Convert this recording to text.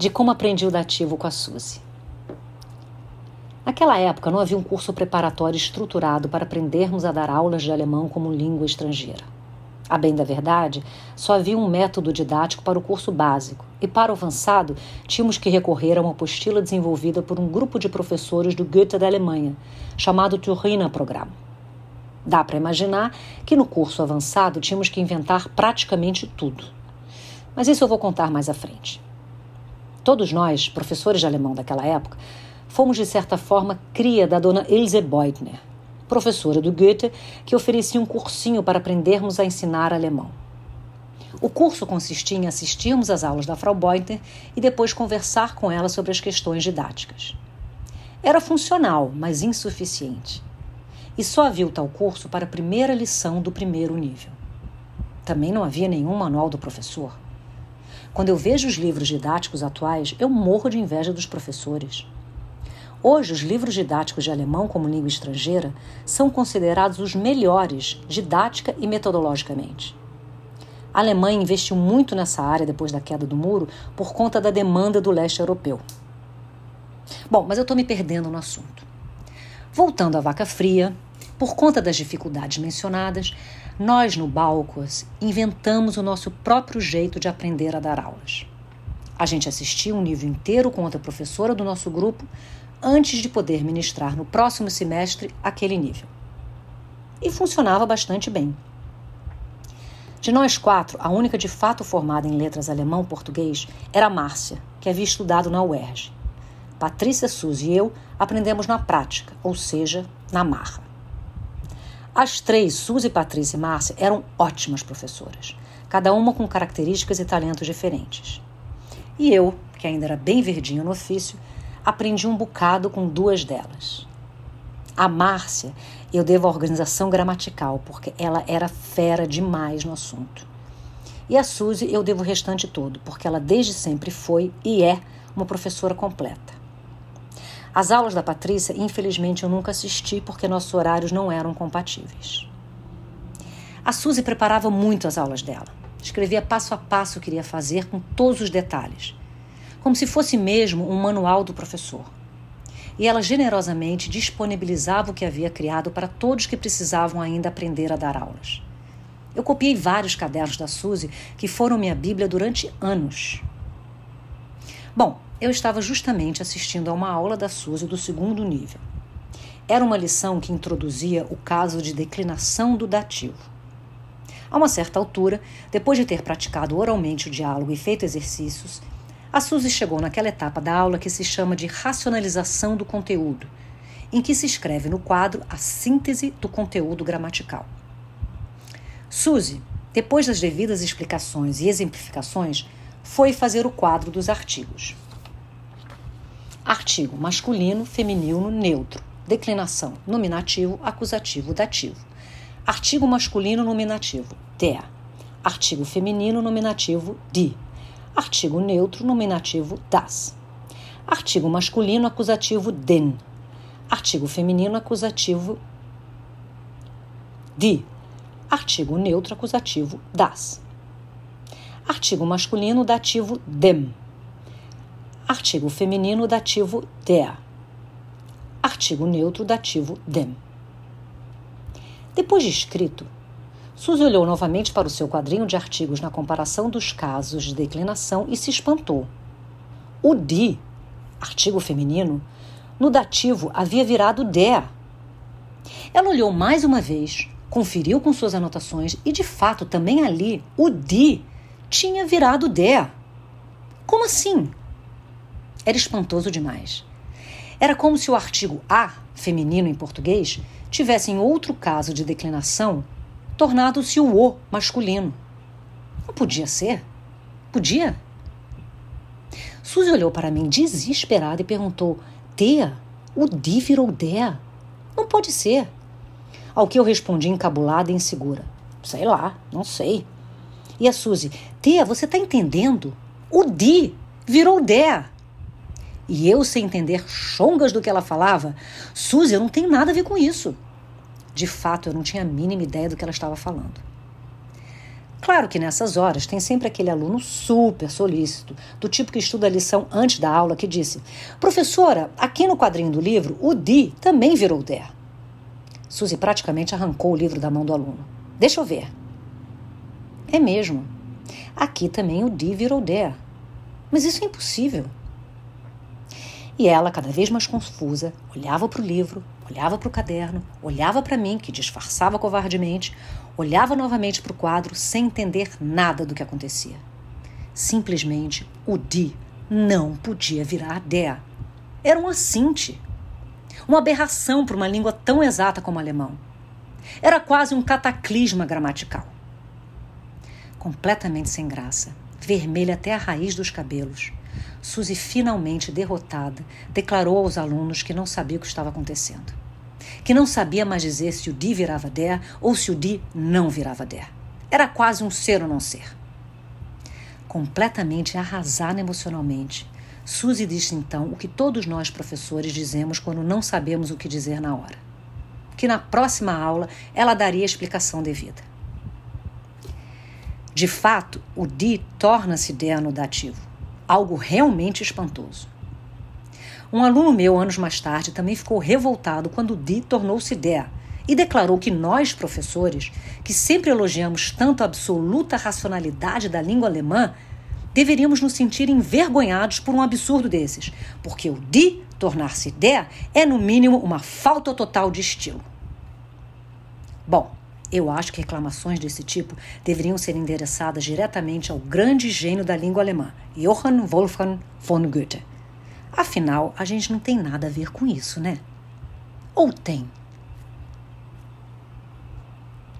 de como aprendi o dativo com a Suzy. Naquela época não havia um curso preparatório estruturado para aprendermos a dar aulas de alemão como língua estrangeira. A bem da verdade, só havia um método didático para o curso básico, e para o avançado tínhamos que recorrer a uma apostila desenvolvida por um grupo de professores do Goethe da Alemanha, chamado Turiner Programm. Dá para imaginar que no curso avançado tínhamos que inventar praticamente tudo. Mas isso eu vou contar mais à frente. Todos nós, professores de alemão daquela época, fomos de certa forma cria da dona Ilse Beutner, professora do Goethe, que oferecia um cursinho para aprendermos a ensinar alemão. O curso consistia em assistirmos às aulas da Frau Beutner e depois conversar com ela sobre as questões didáticas. Era funcional, mas insuficiente. E só havia o tal curso para a primeira lição do primeiro nível. Também não havia nenhum manual do professor. Quando eu vejo os livros didáticos atuais, eu morro de inveja dos professores. Hoje, os livros didáticos de alemão como língua estrangeira são considerados os melhores didática e metodologicamente. A Alemanha investiu muito nessa área depois da queda do muro por conta da demanda do leste europeu. Bom, mas eu estou me perdendo no assunto. Voltando à vaca fria, por conta das dificuldades mencionadas, nós no Balcos inventamos o nosso próprio jeito de aprender a dar aulas. A gente assistia um nível inteiro com outra professora do nosso grupo antes de poder ministrar no próximo semestre aquele nível. E funcionava bastante bem. De nós quatro, a única de fato formada em letras alemão-português era Márcia, que havia estudado na UERJ. Patrícia, Suzy e eu aprendemos na prática, ou seja, na marra. As três, Suzy, Patrícia e Márcia, eram ótimas professoras, cada uma com características e talentos diferentes. E eu, que ainda era bem verdinho no ofício, aprendi um bocado com duas delas. A Márcia, eu devo a organização gramatical, porque ela era fera demais no assunto. E a Suzy, eu devo o restante todo, porque ela desde sempre foi e é uma professora completa. As aulas da Patrícia, infelizmente, eu nunca assisti porque nossos horários não eram compatíveis. A Suzy preparava muito as aulas dela. Escrevia passo a passo o que iria fazer com todos os detalhes como se fosse mesmo um manual do professor. E ela generosamente disponibilizava o que havia criado para todos que precisavam ainda aprender a dar aulas. Eu copiei vários cadernos da Suzy que foram minha Bíblia durante anos. Bom, eu estava justamente assistindo a uma aula da Suzy do segundo nível. Era uma lição que introduzia o caso de declinação do dativo. A uma certa altura, depois de ter praticado oralmente o diálogo e feito exercícios, a Suzy chegou naquela etapa da aula que se chama de racionalização do conteúdo, em que se escreve no quadro a síntese do conteúdo gramatical. Suzy, depois das devidas explicações e exemplificações, foi fazer o quadro dos artigos. Artigo masculino, feminino, neutro. Declinação nominativo, acusativo, dativo. Artigo masculino nominativo, der. Artigo feminino nominativo, die. Artigo neutro nominativo das. Artigo masculino acusativo den. Artigo feminino acusativo de. Artigo neutro acusativo das. Artigo masculino dativo dem. Artigo feminino dativo der. Artigo neutro dativo dem. Depois de escrito, Suzy olhou novamente para o seu quadrinho de artigos na comparação dos casos de declinação e se espantou. O di, artigo feminino, no dativo havia virado der. Ela olhou mais uma vez, conferiu com suas anotações e, de fato, também ali, o di tinha virado der. Como assim? Era espantoso demais. Era como se o artigo a, feminino em português, tivesse em outro caso de declinação tornado-se o o masculino. Não podia ser? Podia? Suzy olhou para mim desesperada e perguntou: Tea, o di virou Dea? Não pode ser. Ao que eu respondi encabulada e insegura: Sei lá, não sei. E a Suzy: Tea, você está entendendo? O di virou Dea. E eu, sem entender chongas do que ela falava, Suzy, eu não tenho nada a ver com isso. De fato, eu não tinha a mínima ideia do que ela estava falando. Claro que nessas horas tem sempre aquele aluno super solícito, do tipo que estuda a lição antes da aula, que disse: Professora, aqui no quadrinho do livro, o Di também virou Der. Suzy praticamente arrancou o livro da mão do aluno. Deixa eu ver. É mesmo. Aqui também o Di virou Der. Mas isso é impossível. E ela, cada vez mais confusa, olhava para o livro, olhava para o caderno, olhava para mim, que disfarçava covardemente, olhava novamente para o quadro sem entender nada do que acontecia. Simplesmente o Di não podia virar Dea. Era um assinte. Uma aberração para uma língua tão exata como o alemão. Era quase um cataclisma gramatical. Completamente sem graça, vermelha até a raiz dos cabelos, Suzy, finalmente derrotada, declarou aos alunos que não sabia o que estava acontecendo. Que não sabia mais dizer se o Di virava Der ou se o Di não virava Der. Era quase um ser ou não ser. Completamente arrasada emocionalmente, Suzy disse então o que todos nós professores dizemos quando não sabemos o que dizer na hora. Que na próxima aula ela daria a explicação devida. De fato, o Di torna-se Der no dativo algo realmente espantoso. Um aluno meu, anos mais tarde, também ficou revoltado quando Di tornou-se Dea e declarou que nós, professores, que sempre elogiamos tanto a absoluta racionalidade da língua alemã, deveríamos nos sentir envergonhados por um absurdo desses, porque o Di tornar-se Dea é, no mínimo, uma falta total de estilo. Bom, eu acho que reclamações desse tipo deveriam ser endereçadas diretamente ao grande gênio da língua alemã, Johann Wolfgang von Goethe. Afinal, a gente não tem nada a ver com isso, né? Ou tem?